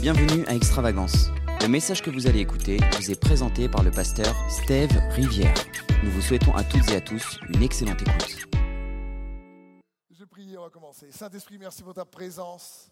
Bienvenue à Extravagance. Le message que vous allez écouter vous est présenté par le pasteur Steve Rivière. Nous vous souhaitons à toutes et à tous une excellente écoute. Je prie, on va commencer. Saint-Esprit, merci pour ta présence.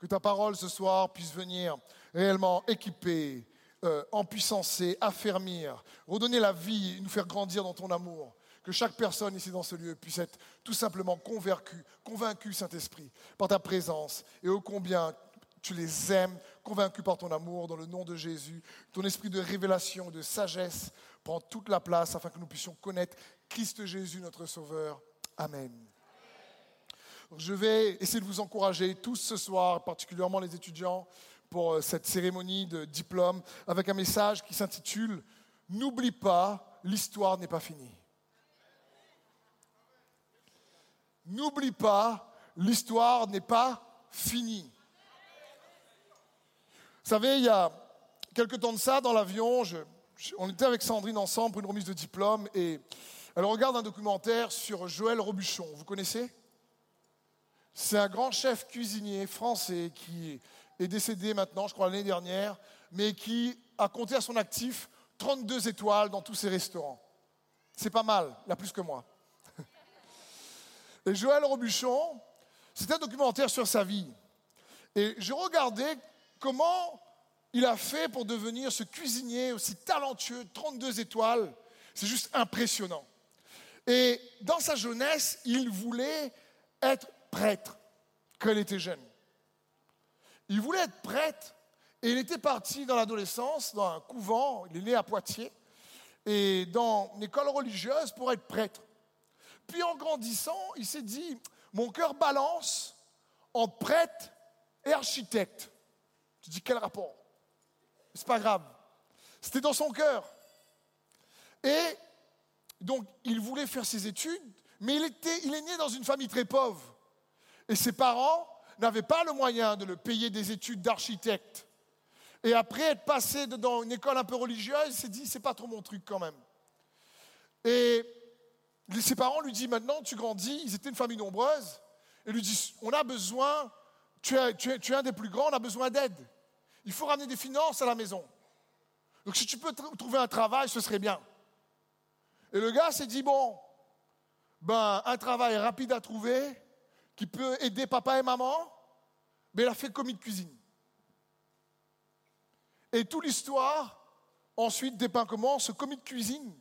Que ta parole ce soir puisse venir réellement équiper, euh, empuissancer, affermir, redonner la vie, nous faire grandir dans ton amour. Que chaque personne ici dans ce lieu puisse être tout simplement convaincue, convaincue, Saint-Esprit, par ta présence et ô combien tu les aimes, convaincus par ton amour, dans le nom de Jésus. Ton esprit de révélation, de sagesse prend toute la place afin que nous puissions connaître Christ Jésus, notre Sauveur. Amen. je vais essayer de vous encourager tous ce soir, particulièrement les étudiants, pour euh, cette cérémonie de diplôme, avec un message qui s'intitule N'oublie pas, l'histoire n'est pas finie. N'oublie pas, l'histoire n'est pas finie. Vous savez, il y a quelques temps de ça, dans l'avion, on était avec Sandrine ensemble pour une remise de diplôme et elle regarde un documentaire sur Joël Robuchon. Vous connaissez? C'est un grand chef cuisinier français qui est décédé maintenant, je crois l'année dernière, mais qui a compté à son actif 32 étoiles dans tous ses restaurants. C'est pas mal, il a plus que moi. Et Joël Robuchon, c'est un documentaire sur sa vie. Et je regardais comment il a fait pour devenir ce cuisinier aussi talentueux, 32 étoiles. C'est juste impressionnant. Et dans sa jeunesse, il voulait être prêtre quand il était jeune. Il voulait être prêtre et il était parti dans l'adolescence, dans un couvent, il est né à Poitiers, et dans une école religieuse pour être prêtre. Puis en grandissant, il s'est dit, mon cœur balance en prêtre et architecte. Tu dis quel rapport? C'est pas grave. C'était dans son cœur. Et donc, il voulait faire ses études, mais il, était, il est né dans une famille très pauvre. Et ses parents n'avaient pas le moyen de le payer des études d'architecte. Et après être passé dans une école un peu religieuse, il s'est dit, c'est pas trop mon truc quand même. Et ses parents lui disent, maintenant tu grandis, ils étaient une famille nombreuse, et lui disent, on a besoin, tu es un des plus grands, on a besoin d'aide. Il faut ramener des finances à la maison. Donc si tu peux trouver un travail, ce serait bien. Et le gars s'est dit, bon, ben, un travail rapide à trouver, qui peut aider papa et maman, mais il a fait commis de cuisine. Et toute l'histoire, ensuite, dépeint comment ce commis de cuisine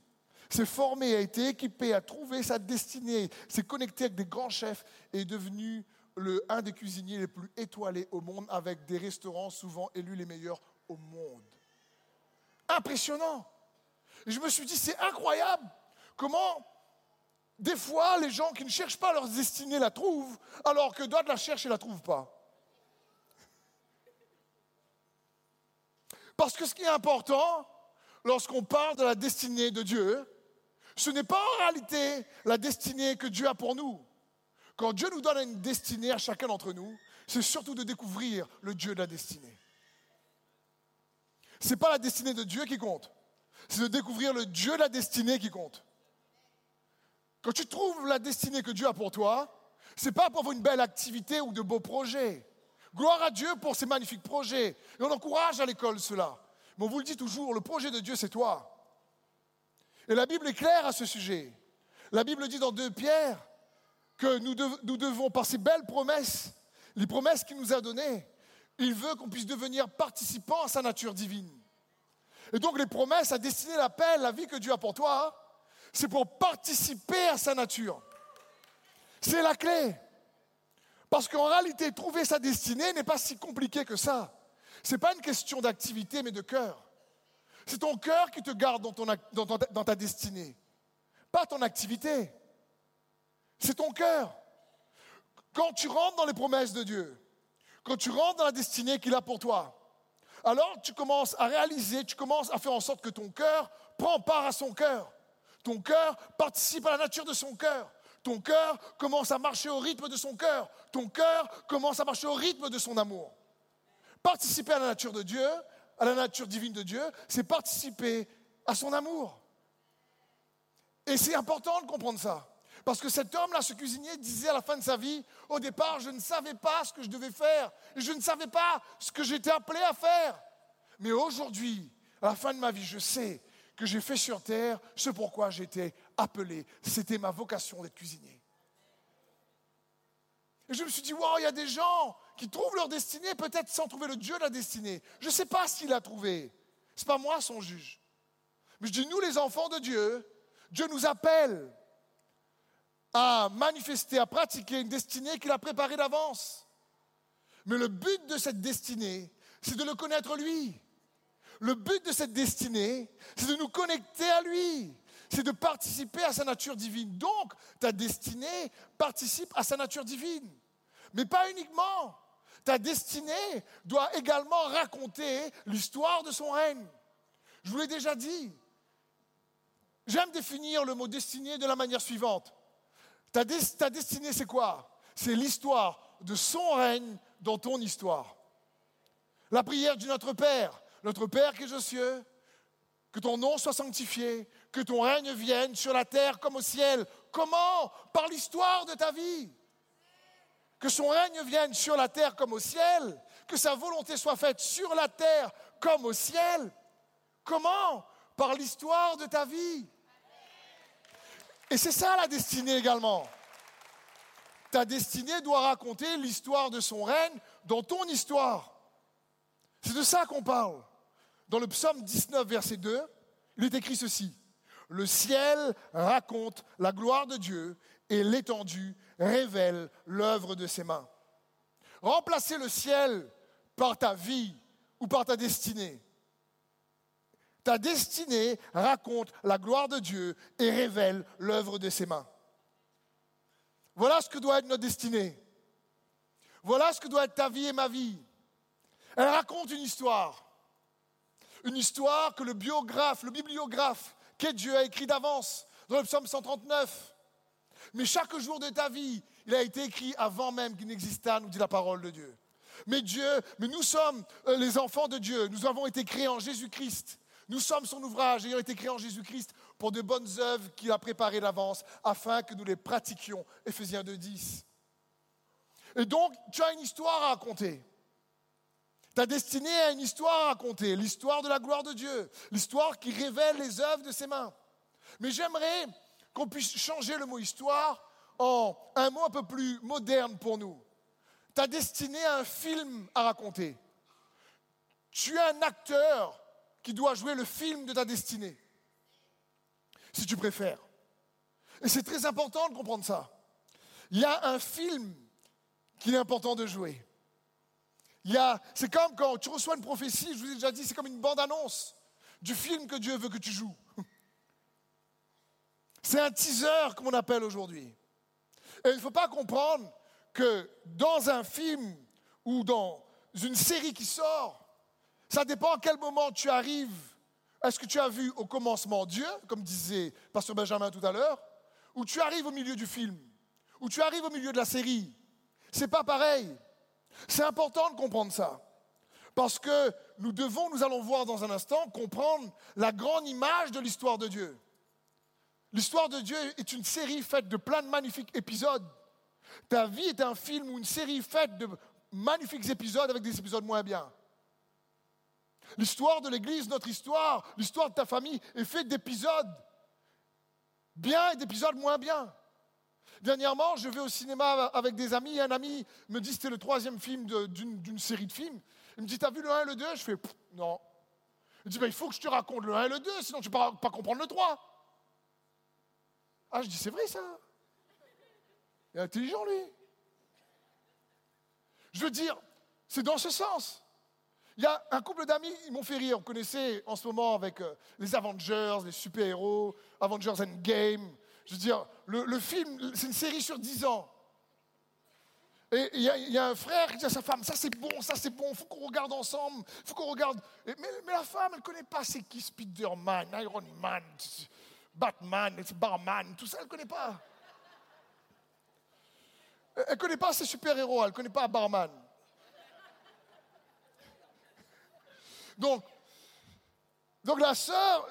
s'est formé, a été équipé, a trouvé sa destinée, s'est connecté avec des grands chefs et est devenu le, un des cuisiniers les plus étoilés au monde, avec des restaurants souvent élus les meilleurs au monde. Impressionnant. Je me suis dit, c'est incroyable comment des fois les gens qui ne cherchent pas leur destinée la trouvent, alors que d'autres la cherchent et la trouvent pas. Parce que ce qui est important, lorsqu'on parle de la destinée de Dieu, ce n'est pas en réalité la destinée que Dieu a pour nous. Quand Dieu nous donne une destinée à chacun d'entre nous, c'est surtout de découvrir le Dieu de la destinée. Ce n'est pas la destinée de Dieu qui compte, c'est de découvrir le Dieu de la destinée qui compte. Quand tu trouves la destinée que Dieu a pour toi, ce n'est pas pour avoir une belle activité ou de beaux projets. Gloire à Dieu pour ces magnifiques projets. Et on encourage à l'école cela. Mais on vous le dit toujours, le projet de Dieu, c'est toi. Et la Bible est claire à ce sujet. La Bible dit dans 2 Pierre, que nous, devons, par ces belles promesses, les promesses qu'il nous a données, il veut qu'on puisse devenir participant à sa nature divine. Et donc les promesses à destiner l'appel, la vie que Dieu a pour toi, c'est pour participer à sa nature. C'est la clé. Parce qu'en réalité, trouver sa destinée n'est pas si compliqué que ça. Ce n'est pas une question d'activité, mais de cœur. C'est ton cœur qui te garde dans ta destinée, pas ton activité. C'est ton cœur. Quand tu rentres dans les promesses de Dieu, quand tu rentres dans la destinée qu'il a pour toi, alors tu commences à réaliser, tu commences à faire en sorte que ton cœur prend part à son cœur. Ton cœur participe à la nature de son cœur. Ton cœur commence à marcher au rythme de son cœur. Ton cœur commence à marcher au rythme de son amour. Participer à la nature de Dieu, à la nature divine de Dieu, c'est participer à son amour. Et c'est important de comprendre ça. Parce que cet homme-là, ce cuisinier, disait à la fin de sa vie, au départ, je ne savais pas ce que je devais faire, je ne savais pas ce que j'étais appelé à faire. Mais aujourd'hui, à la fin de ma vie, je sais que j'ai fait sur terre ce pourquoi j'étais appelé. C'était ma vocation d'être cuisinier. Et je me suis dit, wow, il y a des gens qui trouvent leur destinée, peut-être sans trouver le Dieu de la destinée. Je ne sais pas s'il a trouvé. Ce n'est pas moi son juge. Mais je dis, nous les enfants de Dieu, Dieu nous appelle à manifester, à pratiquer une destinée qu'il a préparée d'avance. Mais le but de cette destinée, c'est de le connaître lui. Le but de cette destinée, c'est de nous connecter à lui. C'est de participer à sa nature divine. Donc, ta destinée participe à sa nature divine. Mais pas uniquement. Ta destinée doit également raconter l'histoire de son règne. Je vous l'ai déjà dit. J'aime définir le mot destinée de la manière suivante. Ta, destinée, c'est quoi? C'est l'histoire de son règne dans ton histoire. La prière du Notre Père, notre Père qui est aux cieux, que ton nom soit sanctifié, que ton règne vienne sur la terre comme au ciel. Comment? Par l'histoire de ta vie. Que son règne vienne sur la terre comme au ciel, que sa volonté soit faite sur la terre comme au ciel. Comment? Par l'histoire de ta vie. Et c'est ça la destinée également. Ta destinée doit raconter l'histoire de son règne dans ton histoire. C'est de ça qu'on parle. Dans le psaume 19, verset 2, il est écrit ceci. Le ciel raconte la gloire de Dieu et l'étendue révèle l'œuvre de ses mains. Remplacer le ciel par ta vie ou par ta destinée. Ta destinée raconte la gloire de Dieu et révèle l'œuvre de ses mains. Voilà ce que doit être notre destinée. Voilà ce que doit être ta vie et ma vie. Elle raconte une histoire. Une histoire que le biographe, le bibliographe, qu'est Dieu a écrit d'avance dans le psaume 139. Mais chaque jour de ta vie, il a été écrit avant même qu'il n'existât, nous dit la parole de Dieu. Mais Dieu, mais nous sommes euh, les enfants de Dieu. Nous avons été créés en Jésus-Christ. Nous sommes son ouvrage ayant été créés en Jésus-Christ pour de bonnes œuvres qu'il a préparées d'avance afin que nous les pratiquions. Éphésiens 2, 10. Et donc, tu as une histoire à raconter. Ta destinée a une histoire à raconter, l'histoire de la gloire de Dieu, l'histoire qui révèle les œuvres de ses mains. Mais j'aimerais qu'on puisse changer le mot histoire en un mot un peu plus moderne pour nous. Ta destinée a un film à raconter. Tu es un acteur qui doit jouer le film de ta destinée, si tu préfères. Et c'est très important de comprendre ça. Il y a un film qu'il est important de jouer c'est comme quand tu reçois une prophétie, je vous ai déjà dit, c'est comme une bande-annonce du film que Dieu veut que tu joues. C'est un teaser, comme on appelle aujourd'hui. Et il ne faut pas comprendre que dans un film ou dans une série qui sort, ça dépend à quel moment tu arrives. Est-ce que tu as vu au commencement Dieu, comme disait Pasteur Benjamin tout à l'heure, ou tu arrives au milieu du film, ou tu arrives au milieu de la série? C'est pas pareil. C'est important de comprendre ça. Parce que nous devons, nous allons voir dans un instant, comprendre la grande image de l'histoire de Dieu. L'histoire de Dieu est une série faite de plein de magnifiques épisodes. Ta vie est un film ou une série faite de magnifiques épisodes avec des épisodes moins bien. L'histoire de l'Église, notre histoire, l'histoire de ta famille est faite d'épisodes bien et d'épisodes moins bien. Dernièrement, je vais au cinéma avec des amis et un ami me dit c'était le troisième film d'une série de films. Il me dit T'as vu le 1 et le 2 Je fais Non. Il me dit Il faut que je te raconte le 1 et le 2, sinon tu ne peux pas, comprendre le 3. Ah, je dis C'est vrai ça Il est intelligent lui. Je veux dire, c'est dans ce sens. Il y a un couple d'amis, ils m'ont fait rire. Vous connaissez en ce moment avec euh, les Avengers, les super-héros, Avengers Endgame. Je veux dire, le, film, c'est une série sur 10 ans. Et il y, a un frère qui dit à sa femme, ça c'est bon, ça c'est bon, il faut qu'on regarde ensemble, il faut qu'on regarde. mais, la femme, elle ne connaît pas c'est qui Spider-Man, Iron Man, Batman, Barman, tout ça, elle ne connaît pas. Elle ne connaît pas ces super-héros, elle ne connaît pas Barman. Donc, Donc la sœur,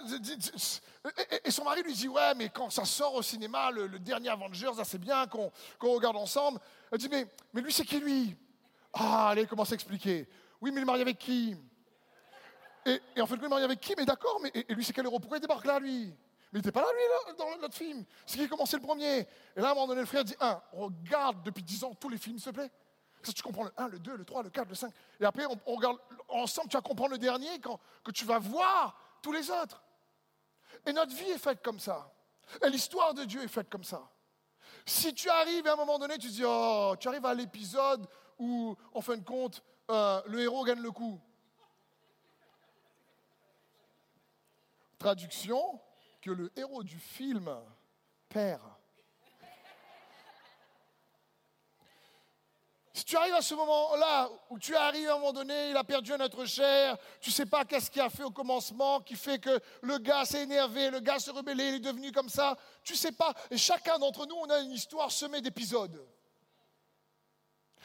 et son mari lui dit, ouais, mais quand ça sort au cinéma, le, dernier Avengers, c'est bien qu'on regarde ensemble. Elle dit, mais, mais lui, c'est qui lui? Ah, allez, commence à expliquer. Oui, mais il est marié avec qui? Et, en fait, il est marié avec qui? Mais d'accord, mais et, lui, c'est quel héros Pourquoi il débarque là, lui? Mais il n'était pas là, lui, là, dans notre film. C'est qui a commencé le premier? Et là, à un moment donné, le frère dit, un, regarde depuis dix ans tous les films, s'il te plaît. Tu comprends le 1, le 2, le 3, le 4, le 5. Et après, on, regarde ensemble, tu vas comprendre le dernier quand que tu vas voir tous les autres. Et notre vie est faite comme ça. Et l'histoire de Dieu est faite comme ça. Si tu arrives à un moment donné, tu dis, oh, tu arrives à l'épisode où, en fin de compte, euh, le héros gagne le coup. Traduction, que le héros du film perd. Si tu arrives à ce moment-là, où tu arrives à un moment donné, il a perdu un être cher, tu sais pas qu'est-ce qu'il a fait au commencement, qui fait que le gars s'est énervé, le gars s'est rebellé, il est devenu comme ça, tu sais pas. Et chacun d'entre nous, on a une histoire semée d'épisodes.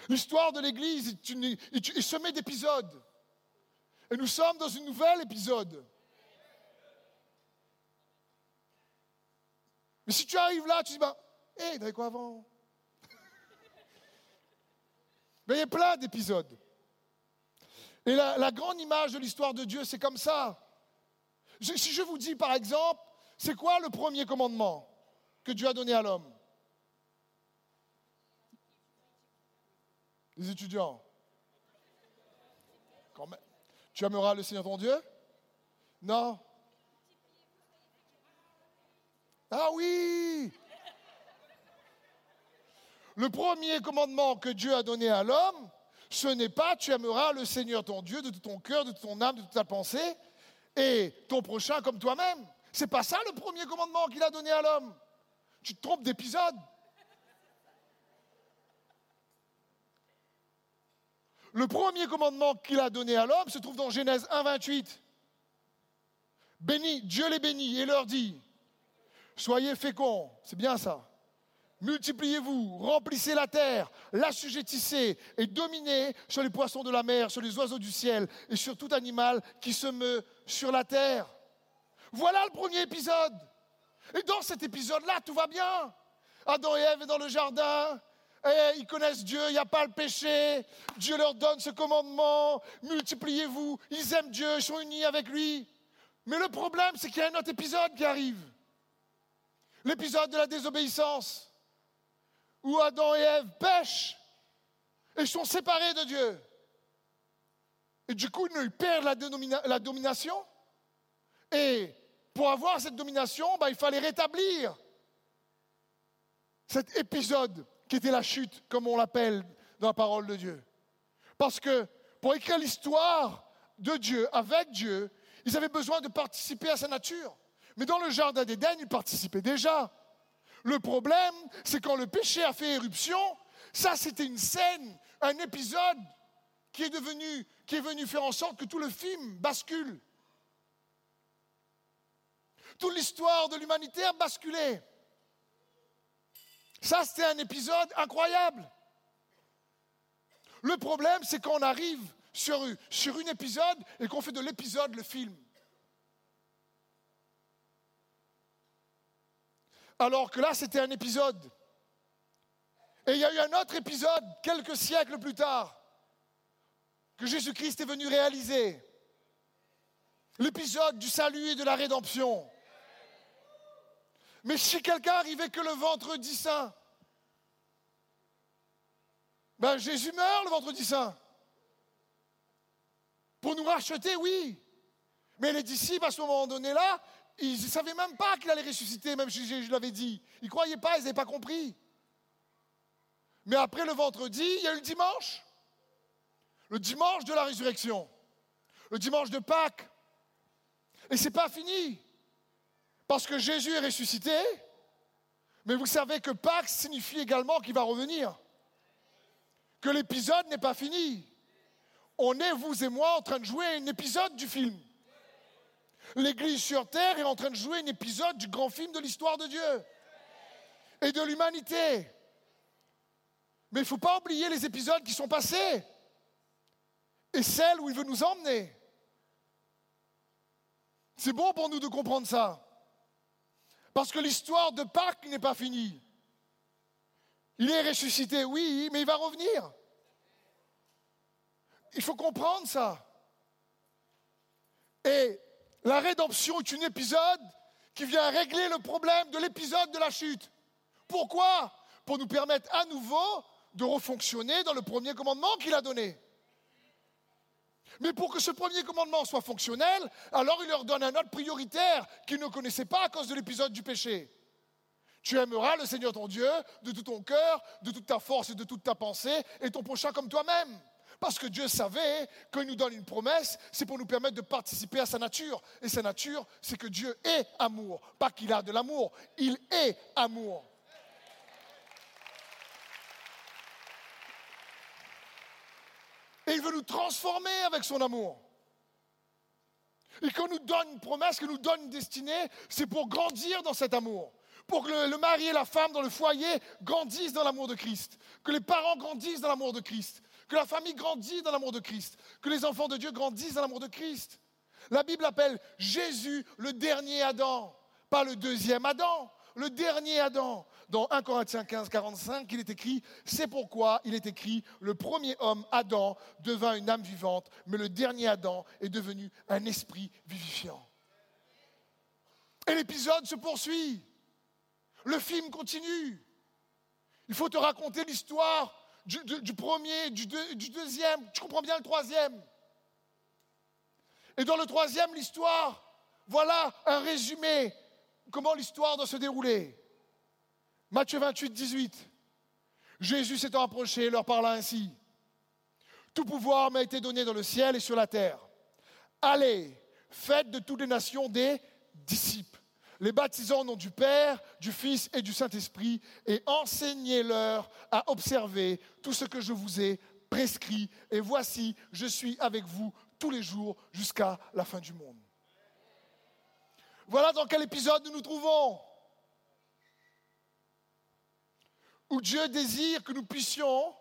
L'histoire de l'Église est semée d'épisodes. Et nous sommes dans une nouvelle épisode. Mais si tu arrives là, tu dis, bah, hé, hey, avait quoi avant Mais il y a plein d'épisodes. Et la, grande image de l'histoire de Dieu, c'est comme ça. si je vous dis, par exemple, c'est quoi le premier commandement que Dieu a donné à l'homme? Les étudiants. Tu aimeras le Seigneur ton Dieu? Non? Ah oui Le premier commandement que Dieu a donné à l'homme, ce n'est pas tu aimeras le Seigneur ton Dieu de tout ton cœur, de toute ton âme, de toute ta pensée, et ton prochain comme toi-même. C'est pas ça le premier commandement qu'il a donné à l'homme. Tu te trompes d'épisode. Le premier commandement qu'il a donné à l'homme se trouve dans Genèse 1, 28. Béni, Dieu les bénit et leur dit Soyez féconds, c'est bien ça. Multipliez-vous, remplissez la terre, l'assujettissez et dominez sur les poissons de la mer, sur les oiseaux du ciel et sur tout animal qui se meut sur la terre. Voilà le premier épisode. Et dans cet épisode-là, tout va bien. Adam et Ève sont dans le jardin, et ils connaissent Dieu, il n'y a pas le péché. Dieu leur donne ce commandement, multipliez-vous. Ils aiment Dieu, ils sont unis avec lui. Mais le problème, c'est qu'il y a un autre épisode qui arrive. L'épisode de la désobéissance, où Adam et Ève pêchent et sont séparés de Dieu. Et du coup, ils perdent la, domination. Et pour avoir cette domination, bah, il fallait rétablir cet épisode qui était la chute, comme on l'appelle dans la parole de Dieu. Parce que pour écrire l'histoire de Dieu, avec Dieu, ils avaient besoin de participer à sa nature. Mais dans le jardin d'Éden, il participait déjà. Le problème, c'est quand le péché a fait éruption, ça c'était une scène, un épisode qui est venu faire en sorte que tout le film bascule. Toute l'histoire de l'humanité a basculé. Ça, c'était un épisode incroyable. Le problème, c'est quand on arrive sur un épisode et qu'on fait de l'épisode le film. Alors que là, c'était un épisode. Et il y a eu un autre épisode, quelques siècles plus tard, que Jésus-Christ est venu réaliser. L'épisode du salut et de la rédemption. Mais si quelqu'un arrivait que le vendredi saint, ben Jésus meurt le vendredi saint. Pour nous racheter, oui. Mais les disciples, à ce moment donné-là, ils ne savaient même pas qu'il allait ressusciter, même si je, l'avais dit. Ils ne croyaient pas, ils n'avaient pas compris. Mais après le vendredi, il y a eu le dimanche. Le dimanche de la résurrection. Le dimanche de Pâques. Et ce n'est pas fini. Parce que Jésus est ressuscité. Mais vous savez que Pâques signifie également qu'il va revenir. Que l'épisode n'est pas fini. On est, vous et moi, en train de jouer un épisode du film. L'Église sur terre est en train de jouer un épisode du grand film de l'histoire de Dieu et de l'humanité. Mais il ne faut pas oublier les épisodes qui sont passés et celles où il veut nous emmener. C'est bon pour nous de comprendre ça. Parce que l'histoire de Pâques n'est pas finie. Il est ressuscité, oui, mais il va revenir. Il faut comprendre ça. Et la rédemption est un épisode qui vient régler le problème de l'épisode de la chute. Pourquoi? Pour nous permettre à nouveau de refonctionner dans le premier commandement qu'il a donné. Mais pour que ce premier commandement soit fonctionnel, alors il leur donne un autre prioritaire qu'ils ne connaissaient pas à cause de l'épisode du péché. Tu aimeras le Seigneur ton Dieu de tout ton cœur, de toute ta force et de toute ta pensée, et ton prochain comme toi-même. Parce que Dieu savait, quand il nous donne une promesse, c'est pour nous permettre de participer à sa nature. Et sa nature, c'est que Dieu est amour. Pas qu'il a de l'amour, il est amour. Et il veut nous transformer avec son amour. Et quand nous donne une promesse, qu'il nous donne une destinée, c'est pour grandir dans cet amour. Pour que le mari et la femme dans le foyer grandissent dans l'amour de Christ. Que les parents grandissent dans l'amour de Christ. Que la famille grandisse dans l'amour de Christ. Que les enfants de Dieu grandissent dans l'amour de Christ. La Bible appelle Jésus le dernier Adam, pas le deuxième Adam, le dernier Adam. Dans 1 Corinthiens 15, 45, il est écrit, c'est pourquoi il est écrit, le premier homme, Adam, devint une âme vivante, mais le dernier Adam est devenu un esprit vivifiant. Et l'épisode se poursuit. Le film continue. Il faut te raconter l'histoire du, premier, du, du deuxième, tu comprends bien le troisième. Et dans le troisième, l'histoire, voilà un résumé, comment l'histoire doit se dérouler. Matthieu 28, 18. Jésus s'étant approché, leur parla ainsi. Tout pouvoir m'a été donné dans le ciel et sur la terre. Allez, faites de toutes les nations des disciples, les baptisant au nom du Père, du Fils et du Saint-Esprit, et enseignez-leur à observer tout ce que je vous ai prescrit. Et voici, je suis avec vous tous les jours jusqu'à la fin du monde. Voilà dans quel épisode nous nous trouvons. Où Dieu désire que nous puissions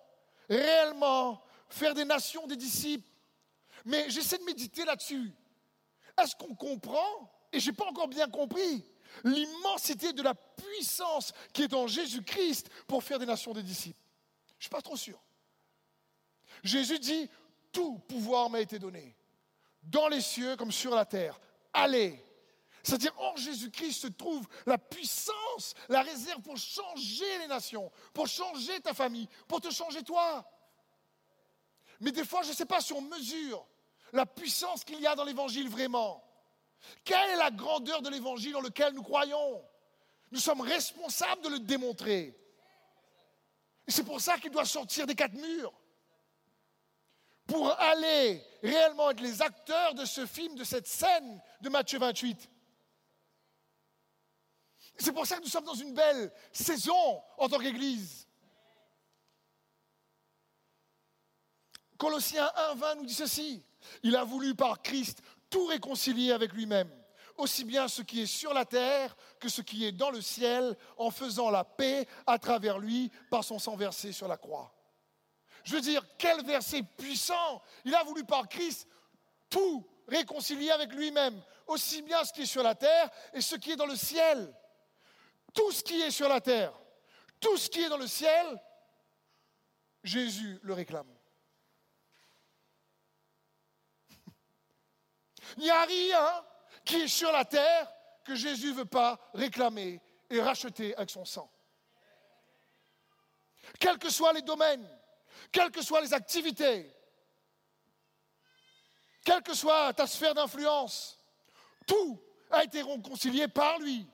réellement faire des nations des disciples. Mais j'essaie de méditer là-dessus. Est-ce qu'on comprend Et je n'ai pas encore bien compris l'immensité de la puissance qui est en Jésus-Christ pour faire des nations des disciples. Je ne suis pas trop sûr. Jésus dit, tout pouvoir m'a été donné, dans les cieux comme sur la terre. Allez. C'est-à-dire, en Jésus-Christ se trouve la puissance, la réserve pour changer les nations, pour changer ta famille, pour te changer toi. Mais des fois, je ne sais pas si on mesure la puissance qu'il y a dans l'évangile vraiment. Quelle est la grandeur de l'évangile dans lequel nous croyons? Nous sommes responsables de le démontrer. Et c'est pour ça qu'il doit sortir des quatre murs. Pour aller réellement être les acteurs de ce film, de cette scène de Matthieu 28. C'est pour ça que nous sommes dans une belle saison en tant qu'Église. Colossiens 1, 20 nous dit ceci. Il a voulu par Christ tout réconcilier avec lui-même, aussi bien ce qui est sur la terre que ce qui est dans le ciel, en faisant la paix à travers lui par son sang versé sur la croix. Je veux dire, quel verset puissant Il a voulu par Christ tout réconcilier avec lui-même, aussi bien ce qui est sur la terre et ce qui est dans le ciel. Tout ce qui est sur la terre, tout ce qui est dans le ciel, Jésus le réclame. Il n'y a rien qui est sur la terre que Jésus ne veut pas réclamer et racheter avec son sang. Quels que soient les domaines, quelles que soient les activités, quelle que soit ta sphère d'influence, tout a été réconcilié par lui.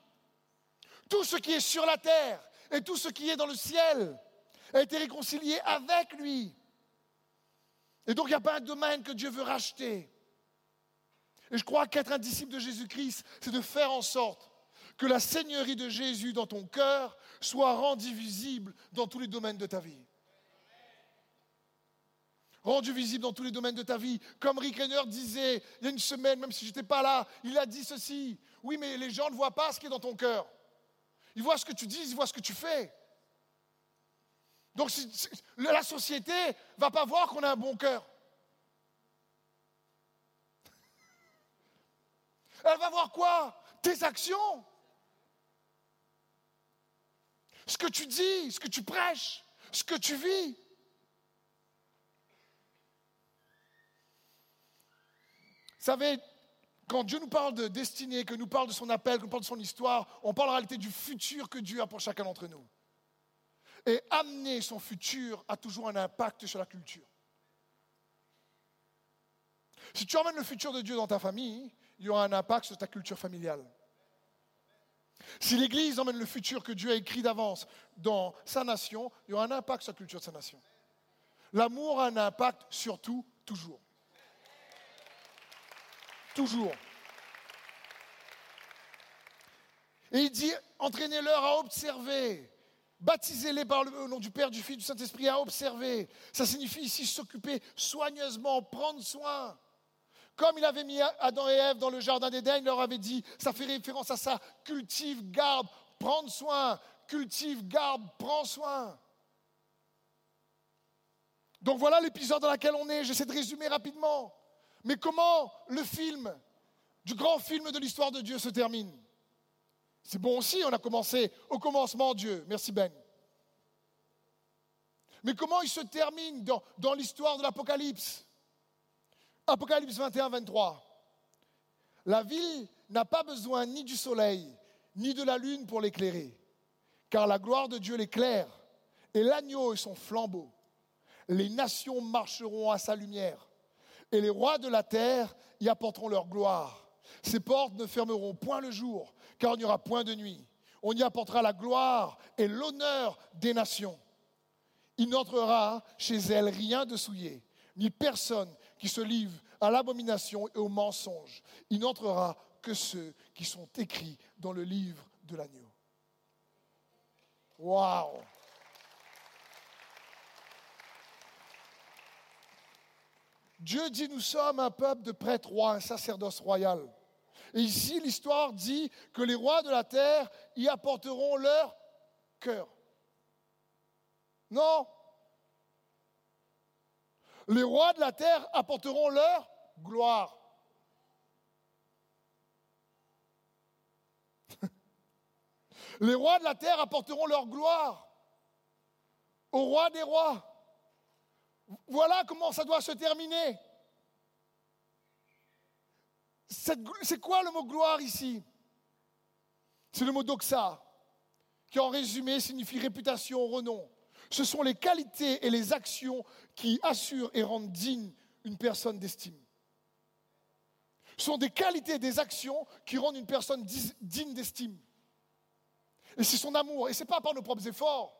Tout ce qui est sur la terre et tout ce qui est dans le ciel a été réconcilié avec lui. Et donc il n'y a pas un domaine que Dieu veut racheter. Et je crois qu'être un disciple de Jésus-Christ, c'est de faire en sorte que la seigneurie de Jésus dans ton cœur soit rendue visible dans tous les domaines de ta vie. Rendu visible dans tous les domaines de ta vie. Comme Rick Renner disait il y a une semaine, même si je n'étais pas là, il a dit ceci. Oui, mais les gens ne voient pas ce qui est dans ton cœur. Ils voient ce que tu dis, ils voient ce que tu fais. Donc la société ne va pas voir qu'on a un bon cœur. Elle va voir quoi? Tes actions. Ce que tu dis, ce que tu prêches, ce que tu vis. Vous savez, quand Dieu nous parle de destinée, que nous parle de son appel, que nous parle de son histoire, on parle en réalité du futur que Dieu a pour chacun d'entre nous. Et amener son futur a toujours un impact sur la culture. Si tu emmènes le futur de Dieu dans ta famille, il y aura un impact sur ta culture familiale. Si l'Église emmène le futur que Dieu a écrit d'avance dans sa nation, il y aura un impact sur la culture de sa nation. L'amour a un impact sur tout, toujours. Toujours. Et il dit, entraînez-leur à observer. Baptisez-les par le nom du Père, du Fils, du Saint-Esprit, à observer. Ça signifie ici s'occuper soigneusement, prendre soin. Comme il avait mis Adam et Ève dans le jardin d'Éden, il leur avait dit, ça fait référence à ça, cultive, garde, prends soin, cultive, garde, prends soin. Donc voilà l'épisode dans lequel on est, j'essaie de résumer rapidement. Mais comment le film, du grand film de l'histoire de Dieu se termine? C'est bon aussi, on a commencé au commencement Dieu. Merci Ben. Mais comment il se termine dans, dans l'histoire de l'Apocalypse? Apocalypse 21, 23. La ville n'a pas besoin ni du soleil, ni de la lune pour l'éclairer, car la gloire de Dieu l'éclaire, et l'agneau est son flambeau. Les nations marcheront à sa lumière, et les rois de la terre y apporteront leur gloire. Ses portes ne fermeront point le jour, car il n'y aura point de nuit. On y apportera la gloire et l'honneur des nations. Il n'entrera chez elle rien de souillé, ni personne qui se livre à l'abomination et au mensonge. Il n'entrera que ceux qui sont écrits dans le livre de l'agneau. Waouh! Dieu dit nous sommes un peuple de prêtres rois, un sacerdoce royal. Et ici, l'histoire dit que les rois de la terre y apporteront leur cœur. Non, les rois de la terre apporteront leur gloire. Les rois de la terre apporteront leur gloire au roi des rois. Voilà comment ça doit se terminer. C'est quoi le mot gloire ici? C'est le mot doxa, qui en résumé signifie réputation, renom. Ce sont les qualités et les actions qui assurent et rendent digne une personne d'estime. Ce sont des qualités et des actions qui rendent une personne digne d'estime. Et c'est son amour. Et ce n'est pas par nos propres efforts.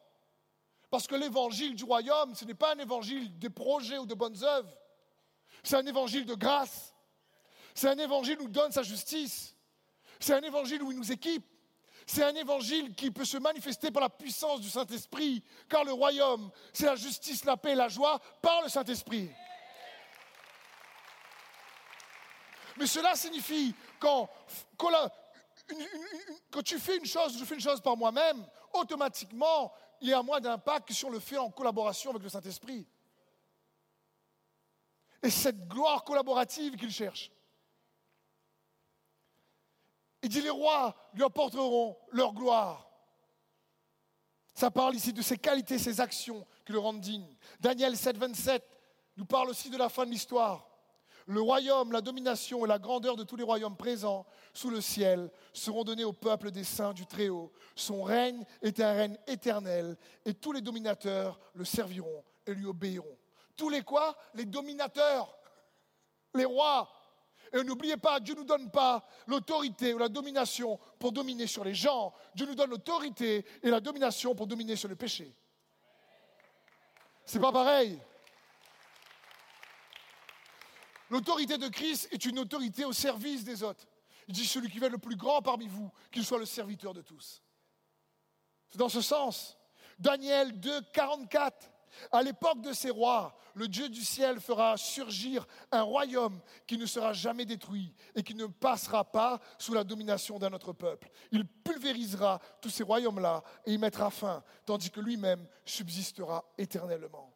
Parce que l'évangile du royaume, ce n'est pas un évangile de projets ou de bonnes œuvres. C'est un évangile de grâce. C'est un évangile où il donne sa justice. C'est un évangile où il nous équipe. C'est un évangile qui peut se manifester par la puissance du Saint-Esprit, car le royaume, c'est la justice, la paix et la joie par le Saint-Esprit. Mais cela signifie quand, quand, tu fais une chose, je fais une chose par moi-même, automatiquement, il y a moins d'impact que sur le fait en collaboration avec le Saint-Esprit. Et cette gloire collaborative qu'il cherche. Il dit les rois lui apporteront leur gloire. Ça parle ici de ses qualités, ses actions qui le rendent digne. Daniel 7, 27 nous parle aussi de la fin de l'histoire. Le royaume, la domination et la grandeur de tous les royaumes présents sous le ciel seront donnés au peuple des saints du Très-Haut. Son règne est un règne éternel et tous les dominateurs le serviront et lui obéiront. Tous les quoi? Les dominateurs, les rois, et n'oubliez pas, Dieu ne nous donne pas l'autorité ou la domination pour dominer sur les gens. Dieu nous donne l'autorité et la domination pour dominer sur le péché. C'est pas pareil. L'autorité de Christ est une autorité au service des autres. Il dit celui qui être le plus grand parmi vous, qu'il soit le serviteur de tous. C'est dans ce sens. Daniel 2, 44. À l'époque de ces rois, le Dieu du ciel fera surgir un royaume qui ne sera jamais détruit et qui ne passera pas sous la domination d'un autre peuple. Il pulvérisera tous ces royaumes-là et y mettra fin, tandis que lui-même subsistera éternellement.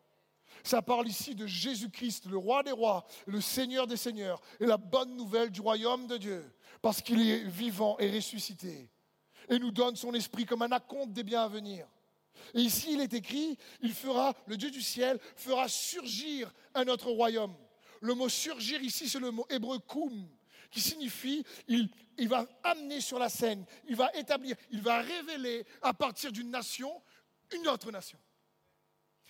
Ça parle ici de Jésus-Christ, le roi des rois, le Seigneur des seigneurs, et la bonne nouvelle du royaume de Dieu, parce qu'il est vivant et ressuscité, et nous donne son esprit comme un acompte des biens à venir. Et ici, il est écrit, il fera, le Dieu du ciel fera surgir un autre royaume. Le mot surgir ici, c'est le mot hébreu koum, qui signifie il, va amener sur la scène, il va établir, il va révéler à partir d'une nation une autre nation.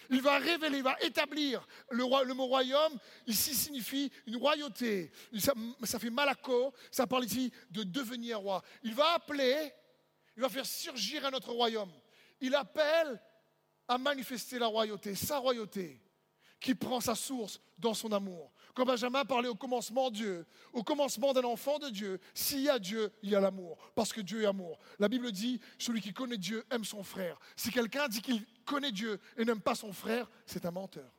Il va révéler, il va établir le, le mot royaume. Ici signifie une royauté. Ça, ça, fait malako, ça parle ici de devenir roi. Il va appeler, il va faire surgir un autre royaume. Il appelle à manifester la royauté, sa royauté, qui prend sa source dans son amour. Quand Benjamin parlait au commencement Dieu, au commencement d'un enfant de Dieu, s'il y a Dieu, il y a l'amour, parce que Dieu est amour. La Bible dit, celui qui connaît Dieu aime son frère. Si quelqu'un dit qu'il connaît Dieu et n'aime pas son frère, c'est un menteur.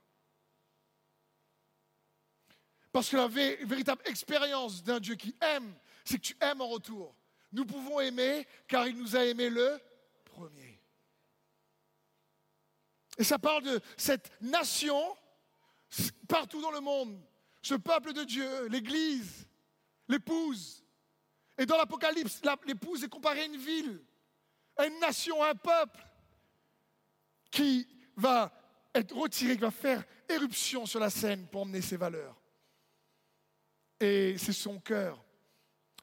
Parce que la véritable expérience d'un Dieu qui aime, c'est que tu aimes en retour. Nous pouvons aimer car il nous a aimé le premier. Et ça parle de cette nation partout dans le monde ce peuple de Dieu, l'Église, l'épouse. Et dans l'Apocalypse, l'épouse est comparée à une ville, à une nation, à un peuple qui va être retiré, qui va faire éruption sur la scène pour emmener ses valeurs. Et c'est son cœur.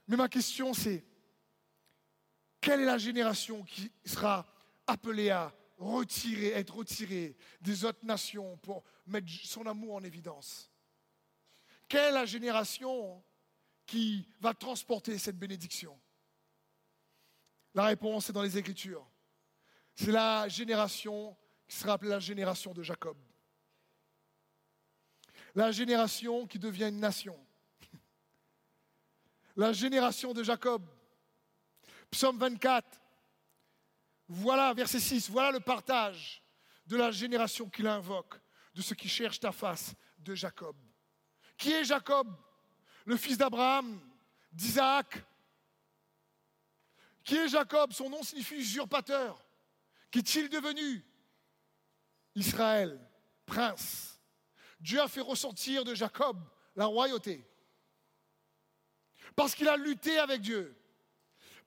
Mais ma question c'est, quelle est la génération qui sera appelée à retirer, être retirée des autres nations pour mettre son amour en évidence quelle est la génération qui va transporter cette bénédiction? La réponse est dans les Écritures. C'est la génération qui sera appelée la génération de Jacob. La génération qui devient une nation. La génération de Jacob. Psaume 24. Voilà, verset 6, voilà le partage de la génération qu'il invoque, de ceux qui cherchent ta face, de Jacob. Qui est Jacob? Le fils d'Abraham, d'Isaac. Qui est Jacob? Son nom signifie usurpateur. Qu'est-il devenu? Israël, prince. Dieu a fait ressortir de Jacob la royauté. Parce qu'il a lutté avec Dieu.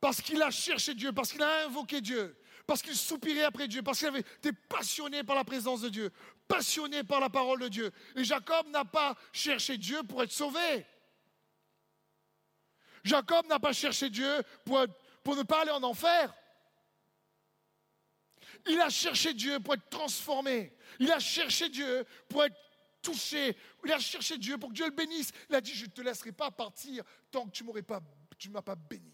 Parce qu'il a cherché Dieu. Parce qu'il a invoqué Dieu parce qu'il soupirait après Dieu, parce qu'il avait été passionné par la présence de Dieu, passionné par la parole de Dieu. Et Jacob n'a pas cherché Dieu pour être sauvé. Jacob n'a pas cherché Dieu pour, pour ne pas aller en enfer. Il a cherché Dieu pour être transformé. Il a cherché Dieu pour être touché. Il a cherché Dieu pour que Dieu le bénisse. Il a dit, je ne te laisserai pas partir tant que tu ne m'as pas béni.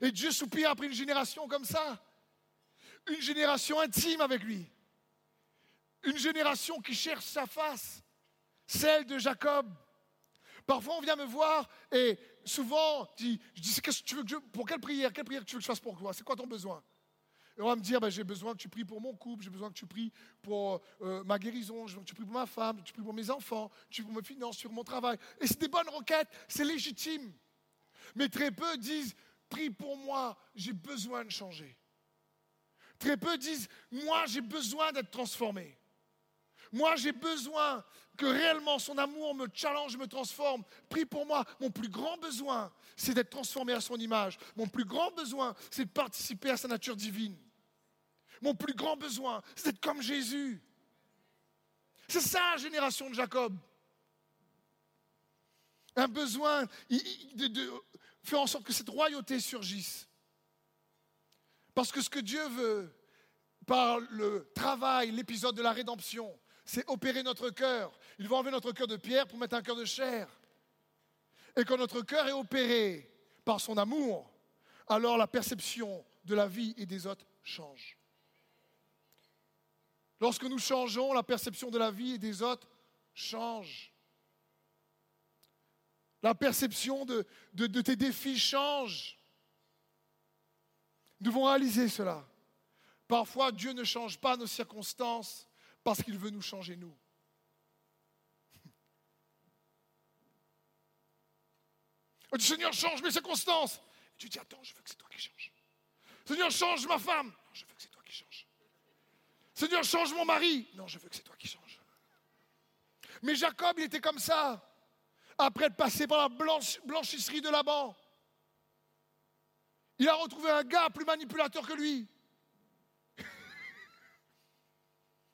Et Dieu soupire après une génération comme ça. Une génération intime avec lui. Une génération qui cherche sa face. Celle de Jacob. Parfois, on vient me voir et souvent, je dis, qu'est-ce que tu veux pour quelle prière, quelle prière tu veux que je fasse pour toi? C'est quoi ton besoin? Et on va me dire, ben, j'ai besoin que tu pries pour mon couple, j'ai besoin que tu pries pour euh, ma guérison, j'ai besoin que tu pries pour ma femme, tu pries pour mes enfants, tu pries pour mes finances, sur mon travail. Et c'est des bonnes requêtes, c'est légitime. Mais très peu disent, prie pour moi, j'ai besoin de changer. Très peu disent, moi j'ai besoin d'être transformé. Moi j'ai besoin que réellement son amour me challenge, me transforme. Prie pour moi. Mon plus grand besoin, c'est d'être transformé à son image. Mon plus grand besoin, c'est de participer à sa nature divine. Mon plus grand besoin, c'est d'être comme Jésus. C'est ça génération de Jacob. Un besoin de, de, faire en sorte que cette royauté surgisse. Parce que ce que Dieu veut, par le travail, l'épisode de la rédemption, c'est opérer notre cœur. Il va enlever notre cœur de pierre pour mettre un cœur de chair. Et quand notre cœur est opéré par son amour, alors la perception de la vie et des autres change. Lorsque nous changeons, la perception de la vie et des autres change. La perception de, tes défis change. Nous devons réaliser cela. Parfois, Dieu ne change pas nos circonstances parce qu'il veut nous changer nous. Dit, Seigneur, change mes circonstances. Et tu dis, attends, je veux que c'est toi qui change. Seigneur, change ma femme. je veux que c'est toi qui change. Seigneur, change mon mari. Non, je veux que c'est toi qui changes. Mais Jacob, il était comme ça. Après être passé par la blanchisserie de Laban, il a retrouvé un gars plus manipulateur que lui.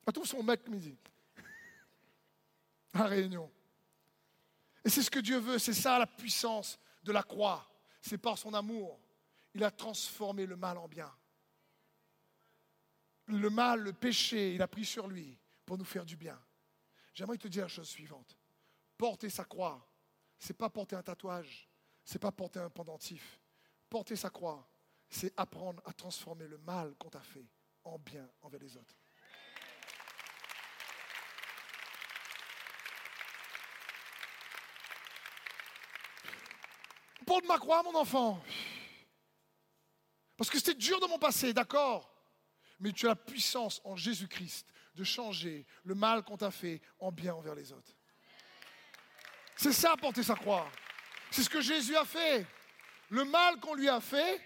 À tout son mec midi. À Réunion. Et c'est ce que Dieu veut, c'est ça la puissance de la croix. C'est par son amour. Il a transformé le mal en bien. Le mal, le péché, il a pris sur lui pour nous faire du bien. J'aimerais te dire la chose suivante. Porter sa croix, c'est pas porter un tatouage, c'est pas porter un pendentif. Porter sa croix, c'est apprendre à transformer le mal qu'on t'a fait en bien envers les autres. Porte ma croix, mon enfant. Parce que c'était dur dans mon passé, d'accord Mais tu as la puissance en Jésus-Christ de changer le mal qu'on t'a fait en bien envers les autres. C'est ça, porter sa croix. C'est ce que Jésus a fait. Le mal qu'on lui a fait,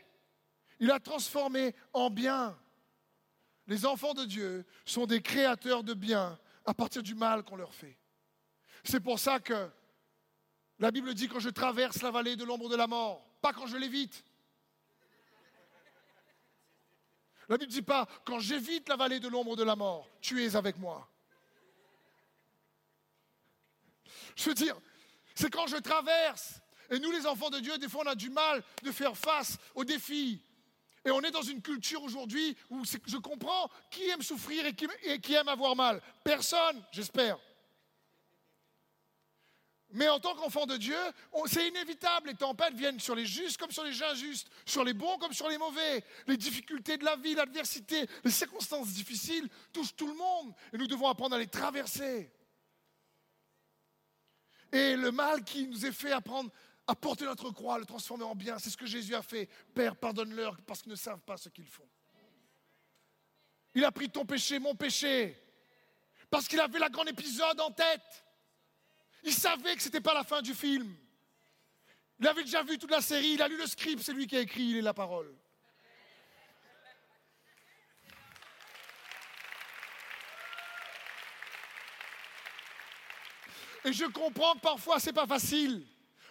il a transformé en bien. Les enfants de Dieu sont des créateurs de bien à partir du mal qu'on leur fait. C'est pour ça que la Bible dit quand je traverse la vallée de l'ombre de la mort, pas quand je l'évite. La Bible ne dit pas quand j'évite la vallée de l'ombre de la mort, tu es avec moi. Je veux dire, c'est quand je traverse. Et nous, les enfants de Dieu, des fois, on a du mal de faire face aux défis. Et on est dans une culture aujourd'hui où je comprends qui aime souffrir et qui, aime avoir mal. Personne, j'espère. Mais en tant qu'enfant de Dieu, c'est inévitable. Les tempêtes viennent sur les justes comme sur les injustes, sur les bons comme sur les mauvais. Les difficultés de la vie, l'adversité, les circonstances difficiles touchent tout le monde. Et nous devons apprendre à les traverser. Et le mal qui nous est fait apprendre à porter notre croix, le transformer en bien. C'est ce que Jésus a fait. Père, pardonne-leur parce qu'ils ne savent pas ce qu'ils font. Il a pris ton péché, mon péché, parce qu'il avait la grande épisode en tête. Il savait que ce n'était pas la fin du film. Il avait déjà vu toute la série, il a lu le script, c'est lui qui a écrit, il est la parole. Et je comprends que parfois c'est pas facile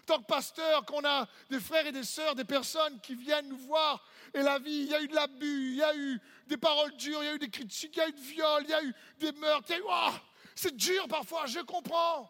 tant que pasteur, qu'on a des frères et des sœurs, des personnes qui viennent nous voir. Et la vie, il y a eu de l'abus, il y a eu des paroles dures, il y a eu des critiques, il y a eu de viols, il y a eu des meurtres. Oh, c'est dur parfois, je comprends.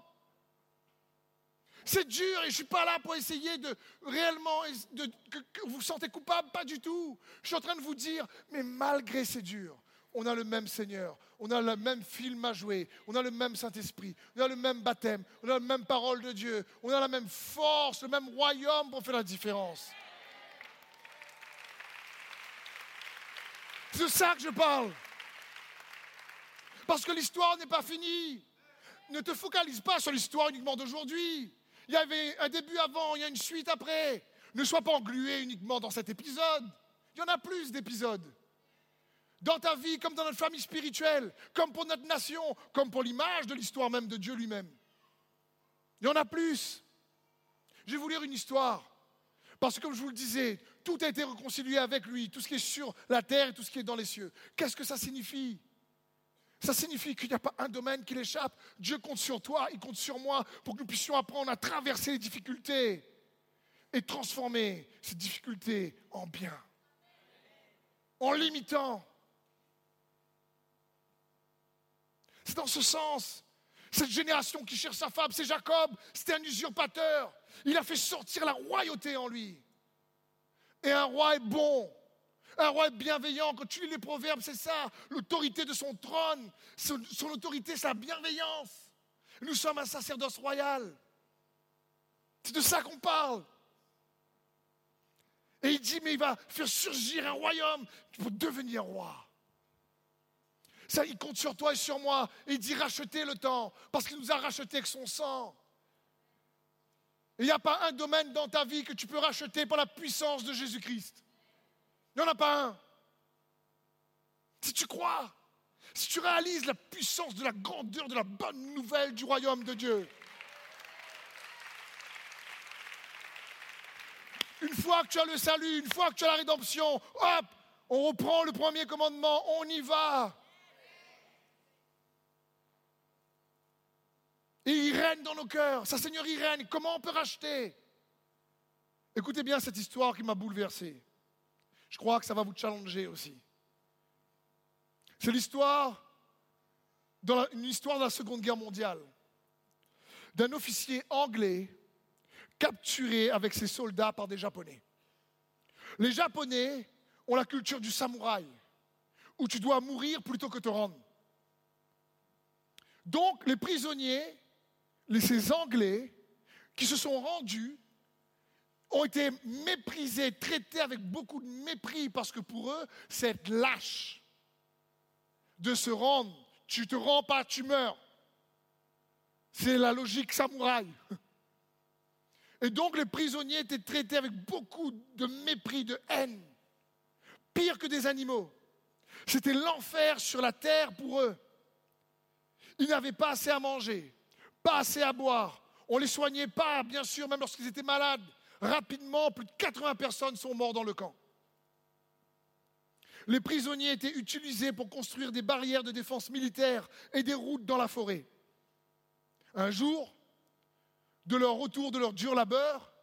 C'est dur et je ne suis pas là pour essayer de réellement que, que vous vous sentez coupable, pas du tout. Je suis en train de vous dire, mais malgré c'est dur, on a le même Seigneur, on a le même film à jouer, on a le même Saint-Esprit, on a le même baptême, on a la même parole de Dieu, on a la même force, le même royaume pour faire la différence. C'est de ça que je parle. Parce que l'histoire n'est pas finie. Ne te focalise pas sur l'histoire uniquement d'aujourd'hui. Il y avait un début avant, il y a une suite après. Ne sois pas englué uniquement dans cet épisode. Il y en a plus d'épisodes dans ta vie, comme dans notre famille spirituelle, comme pour notre nation, comme pour l'image de l'histoire même de Dieu lui-même. Il y en a plus. Je vais vous lire une histoire. Parce que comme je vous le disais, tout a été réconcilié avec lui, tout ce qui est sur la terre et tout ce qui est dans les cieux. Qu'est-ce que ça signifie? Ça signifie qu'il n'y a pas un domaine qui l'échappe. Dieu compte sur toi, il compte sur moi pour que nous puissions apprendre à traverser les difficultés et transformer ces difficultés en bien. En limitant C'est dans ce sens. Cette génération qui cherche sa femme, c'est Jacob, c'était un usurpateur. Il a fait sortir la royauté en lui. Et un roi est bon, un roi est bienveillant. Quand tu lis les proverbes, c'est ça. L'autorité de son trône, son, autorité, la bienveillance. Nous sommes un sacerdoce royal. C'est de ça qu'on parle. Et il dit, mais il va faire surgir un royaume pour devenir roi. Ça, il compte sur toi et sur moi. il dit racheter le temps, parce qu'il nous a racheté avec son sang. Il n'y a pas un domaine dans ta vie que tu peux racheter par la puissance de Jésus-Christ. Il n'y en a pas un. Si tu crois, si tu réalises la puissance de la grandeur de la bonne nouvelle du royaume de Dieu. Une fois que tu as le salut, une fois que tu as la rédemption, hop, on reprend le premier commandement, on y va. Règne dans nos cœurs, sa Seigneurie règne. Comment on peut racheter? Écoutez bien cette histoire qui m'a bouleversé. Je crois que ça va vous challenger aussi. C'est l'histoire, une histoire de la Seconde Guerre mondiale, d'un officier anglais capturé avec ses soldats par des Japonais. Les Japonais ont la culture du samouraï, où tu dois mourir plutôt que te rendre. Donc les prisonniers, ces Anglais, qui se sont rendus, ont été méprisés, traités avec beaucoup de mépris, parce que pour eux, c'est lâche de se rendre. Tu te rends pas, tu meurs. C'est la logique samouraï. Et donc les prisonniers étaient traités avec beaucoup de mépris, de haine, pire que des animaux. C'était l'enfer sur la terre pour eux. Ils n'avaient pas assez à manger, pas assez à boire. On ne les soignait pas, bien sûr, même lorsqu'ils étaient malades. Rapidement, plus de 80 personnes sont mortes dans le camp. Les prisonniers étaient utilisés pour construire des barrières de défense militaire et des routes dans la forêt. Un jour, de leur retour de leur dur labeur,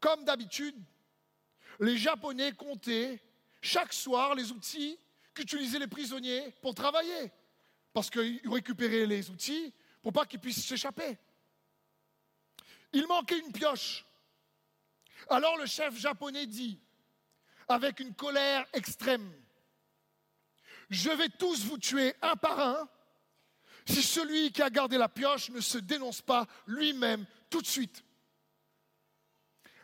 comme d'habitude, les Japonais comptaient chaque soir les outils qu'utilisaient les prisonniers pour travailler, parce qu'ils récupéraient les outils pour pas qu'ils puissent s'échapper. Il manquait une pioche. Alors le chef japonais dit, avec une colère extrême, je vais tous vous tuer un par un si celui qui a gardé la pioche ne se dénonce pas lui-même tout de suite.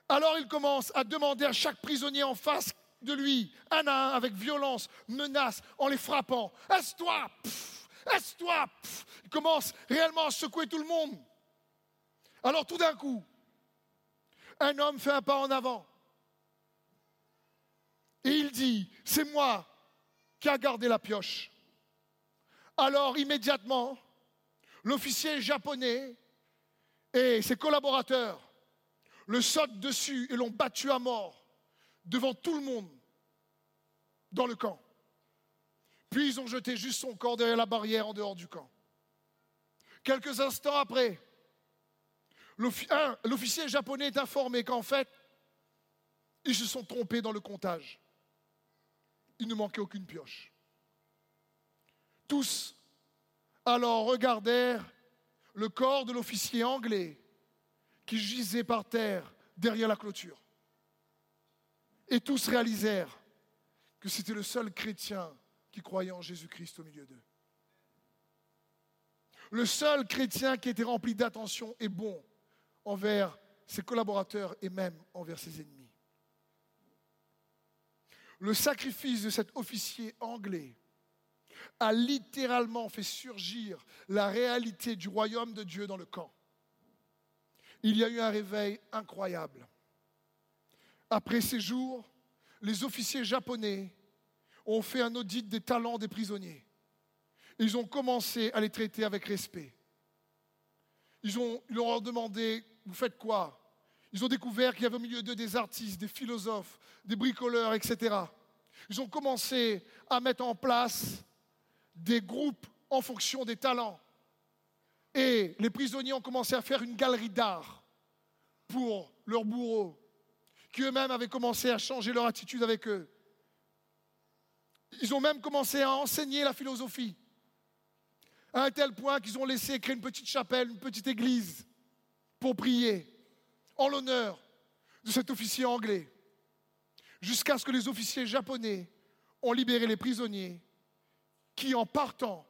Alors il commence à demander à chaque prisonnier en face de lui, un à un, avec violence, menace, en les frappant. Est-ce-toi Est-ce-toi Il commence réellement à secouer tout le monde. Alors tout d'un coup, un homme fait un pas en avant. Et il dit, c'est moi qui a gardé la pioche. Alors immédiatement, l'officier japonais et ses collaborateurs le sautent dessus et l'ont battu à mort devant tout le monde dans le camp. Puis ils ont jeté juste son corps derrière la barrière en dehors du camp. Quelques instants après, l'officier japonais est informé qu'en fait, ils se sont trompés dans le comptage. Il ne manquait aucune pioche. Tous alors regardèrent le corps de l'officier anglais qui gisait par terre derrière la clôture. Et tous réalisèrent que c'était le seul chrétien qui croyait en Jésus-Christ au milieu d'eux. Le seul chrétien qui était rempli d'attention et bon envers ses collaborateurs et même envers ses ennemis. Le sacrifice de cet officier anglais a littéralement fait surgir la réalité du royaume de Dieu dans le camp. Il y a eu un réveil incroyable. Après ces jours, les officiers japonais ont fait un audit des talents des prisonniers. Ils ont commencé à les traiter avec respect. Ils, ont, leur ont demandé, vous faites quoi? Ils ont découvert qu'il y avait au milieu d'eux des artistes, des philosophes, des bricoleurs, etc. Ils ont commencé à mettre en place des groupes en fonction des talents. Et les prisonniers ont commencé à faire une galerie d'art pour leurs bourreaux, qui eux-mêmes avaient commencé à changer leur attitude avec eux. Ils ont même commencé à enseigner la philosophie, à un tel point qu'ils ont laissé créer une petite chapelle, une petite église, pour prier en l'honneur de cet officier anglais, jusqu'à ce que les officiers japonais ont libéré les prisonniers qui, en partant,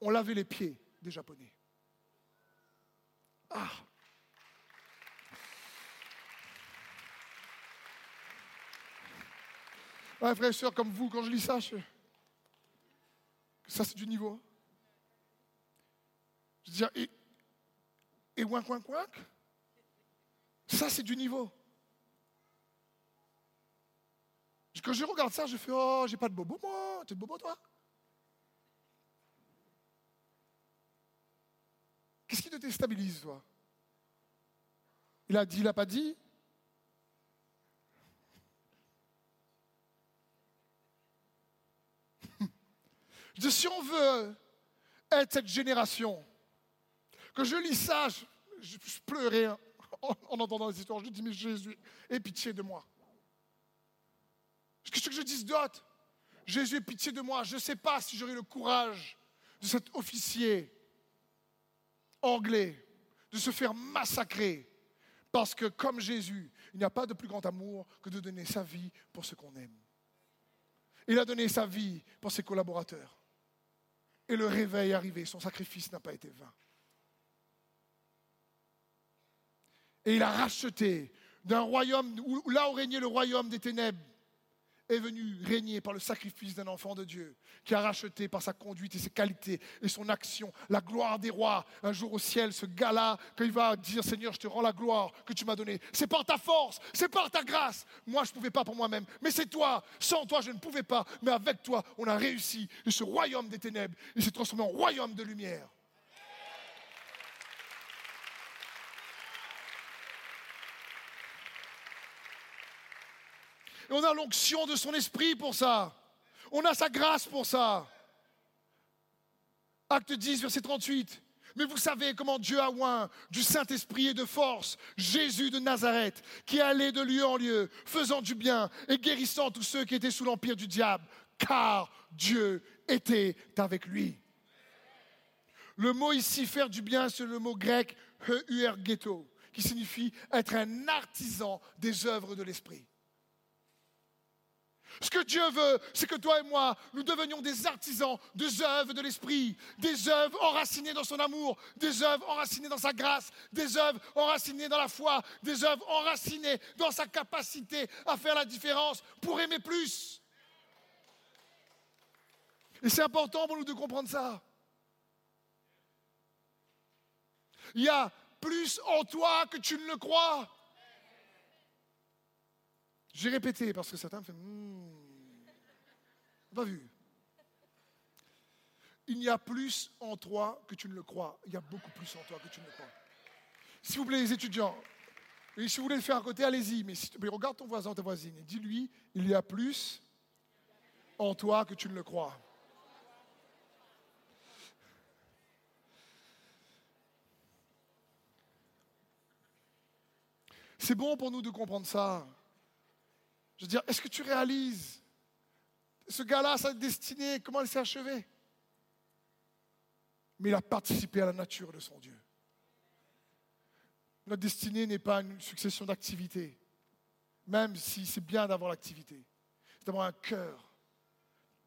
ont lavé les pieds des Japonais. Ah Ouais, frère et soeur, comme vous, quand je lis ça, je... ça c'est du niveau. Je dis, et, et ouin, ouin, ouin, ça c'est du niveau. Quand je regarde ça, je fais, oh, j'ai pas de bobo, moi, t'es de bobo, toi? Qu'est-ce qui te déstabilise, toi? Il a dit, il n'a pas dit? Si on veut être cette génération Que je lis ça, je, pleurais hein, en, entendant les histoires. Je dis, mais Jésus, aie pitié de moi. Qu'est-ce que je dise d'autre? Jésus, aie pitié de moi. Je ne sais pas si j'aurai le courage de cet officier anglais de se faire massacrer. Parce que comme Jésus, il n'y a pas de plus grand amour que de donner sa vie pour ce qu'on aime. Il a donné sa vie pour ses collaborateurs. Et le réveil est arrivé, son sacrifice n'a pas été vain. Et il a racheté d'un royaume où là où régnait le royaume des ténèbres, est venu régner par le sacrifice d'un enfant de Dieu, qui a racheté par sa conduite et ses qualités et son action la gloire des rois. Un jour au ciel, ce gars-là, quand il va dire Seigneur, je te rends la gloire que tu m'as donnée. C'est par ta force, c'est par ta grâce. Moi, je ne pouvais pas pour moi-même, mais c'est toi. Sans toi, je ne pouvais pas, mais avec toi, on a réussi. Et ce royaume des ténèbres, il s'est transformé en royaume de lumière. Et on a l'onction de son esprit pour ça. On a sa grâce pour ça. Acte 10, verset 38. Mais vous savez comment Dieu a oint du Saint-Esprit et de force Jésus de Nazareth, qui allait de lieu en lieu, faisant du bien et guérissant tous ceux qui étaient sous l'empire du diable, car Dieu était avec lui. Le mot ici, faire du bien, c'est le mot grec qui signifie être un artisan des œuvres de l'Esprit. Ce que Dieu veut, c'est que toi et moi, nous devenions des artisans des œuvres de l'Esprit, des œuvres enracinées dans son amour, des œuvres enracinées dans sa grâce, des œuvres enracinées dans la foi, des œuvres enracinées dans sa capacité à faire la différence pour aimer plus. Et c'est important pour nous de comprendre ça. Il y a plus en toi que tu ne le crois. J'ai répété parce que certains font hmm, pas vu. Il y a plus en toi que tu ne le crois. Il y a beaucoup plus en toi que tu ne le crois. S'il vous plaît, les étudiants, si vous voulez le faire à côté, allez-y. Mais, mais regarde ton voisin, ta voisine, et dis-lui, il y a plus en toi que tu ne le crois. C'est bon pour nous de comprendre ça. Je veux dire, est-ce que tu réalises ce gars-là, sa destinée, comment elle s'est achevée Mais il a participé à la nature de son Dieu. Notre destinée n'est pas une succession d'activités, même si c'est bien d'avoir l'activité. C'est d'avoir un cœur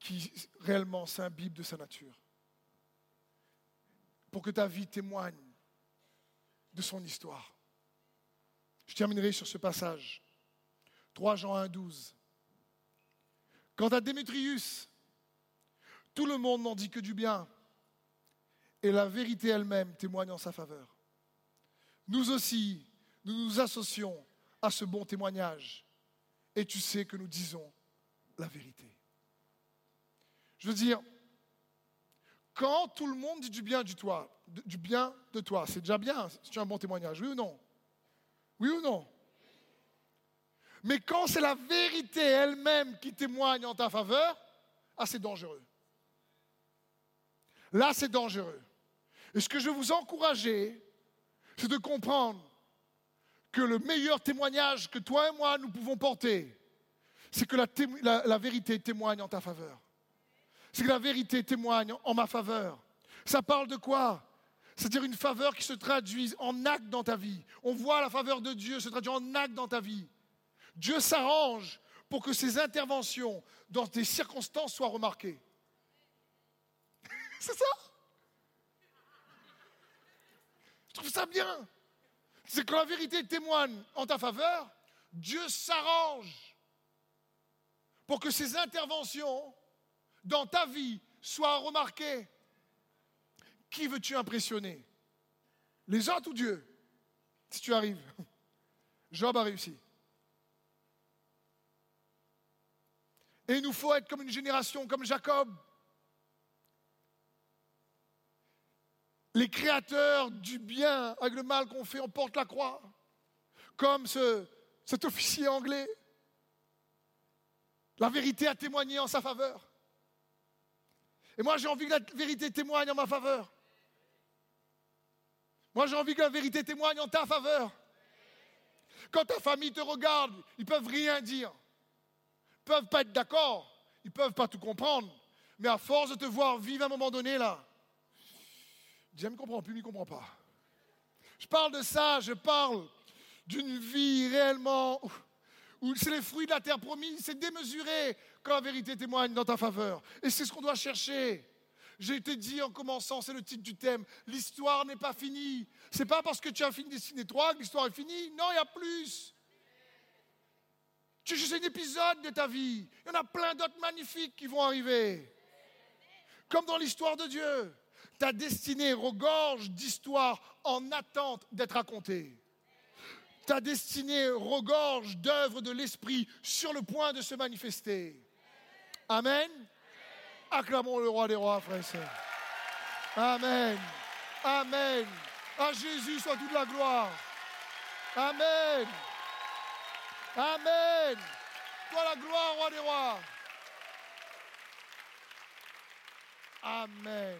qui réellement s'imbibe de sa nature. Pour que ta vie témoigne de son histoire. Je terminerai sur ce passage. 3 Jean 1, 12. Quant à Démétrius, tout le monde n'en dit que du bien, et la vérité elle-même témoigne en sa faveur. Nous aussi, nous nous associons à ce bon témoignage, et tu sais que nous disons la vérité. Je veux dire, quand tout le monde dit du bien du, toi, du bien de toi, c'est déjà bien as un bon témoignage, oui ou non? Oui ou non? Mais quand c'est la vérité elle-même qui témoigne en ta faveur, ah, c'est dangereux. Là, c'est dangereux. Et ce que je veux vous encourager, c'est de comprendre que le meilleur témoignage que toi et moi nous pouvons porter, c'est que la, vérité témoigne en ta faveur. C'est que la vérité témoigne en ma faveur. Ça parle de quoi? C'est-à-dire une faveur qui se traduit en acte dans ta vie. On voit la faveur de Dieu se traduire en acte dans ta vie. Dieu s'arrange pour que ses interventions dans des circonstances soient remarquées. C'est ça? Je trouve ça bien. C'est que la vérité témoigne en ta faveur, Dieu s'arrange pour que ses interventions dans ta vie soient remarquées. Qui veux-tu impressionner? Les autres ou Dieu? Si tu arrives. Job a réussi. Et il nous faut être comme une génération, comme Jacob. Les créateurs du bien avec le mal qu'on fait, on porte la croix. Comme ce, cet officier anglais. La vérité a témoigné en sa faveur. Et moi, j'ai envie que la vérité témoigne en ma faveur. Moi, j'ai envie que la vérité témoigne en ta faveur. Quand ta famille te regarde, ils peuvent rien dire. Ils peuvent pas être d'accord. Ils peuvent pas tout comprendre. Mais à force de te voir vivre à un moment donné, là, Dieu ne comprend plus, il ne comprend pas. Je parle de ça, je parle d'une vie réellement où c'est les fruits de la terre promise, c'est démesuré quand la vérité témoigne dans ta faveur. Et c'est ce qu'on doit chercher. J'ai été dit en commençant, c'est le titre du thème, l'histoire n'est pas finie. C'est pas parce que tu as fini Destiné 3 que l'histoire est finie. Non, il y a plus. Es juste un épisode de ta vie. Il y en a plein d'autres magnifiques qui vont arriver. Comme dans l'histoire de Dieu. Ta destinée regorge d'histoires en attente d'être racontées. Ta destinée regorge d'œuvres de l'Esprit sur le point de se manifester. Amen. Acclamons le roi des rois, frères et sœurs. Amen. Amen. À Jésus soit toute la gloire. Amen. Amen. Toi la gloire, roi des rois. Amen.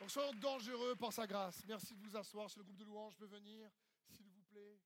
Donc soyons dangereux par sa grâce. Merci de vous asseoir. Si le groupe de louanges peut venir, s'il vous plaît.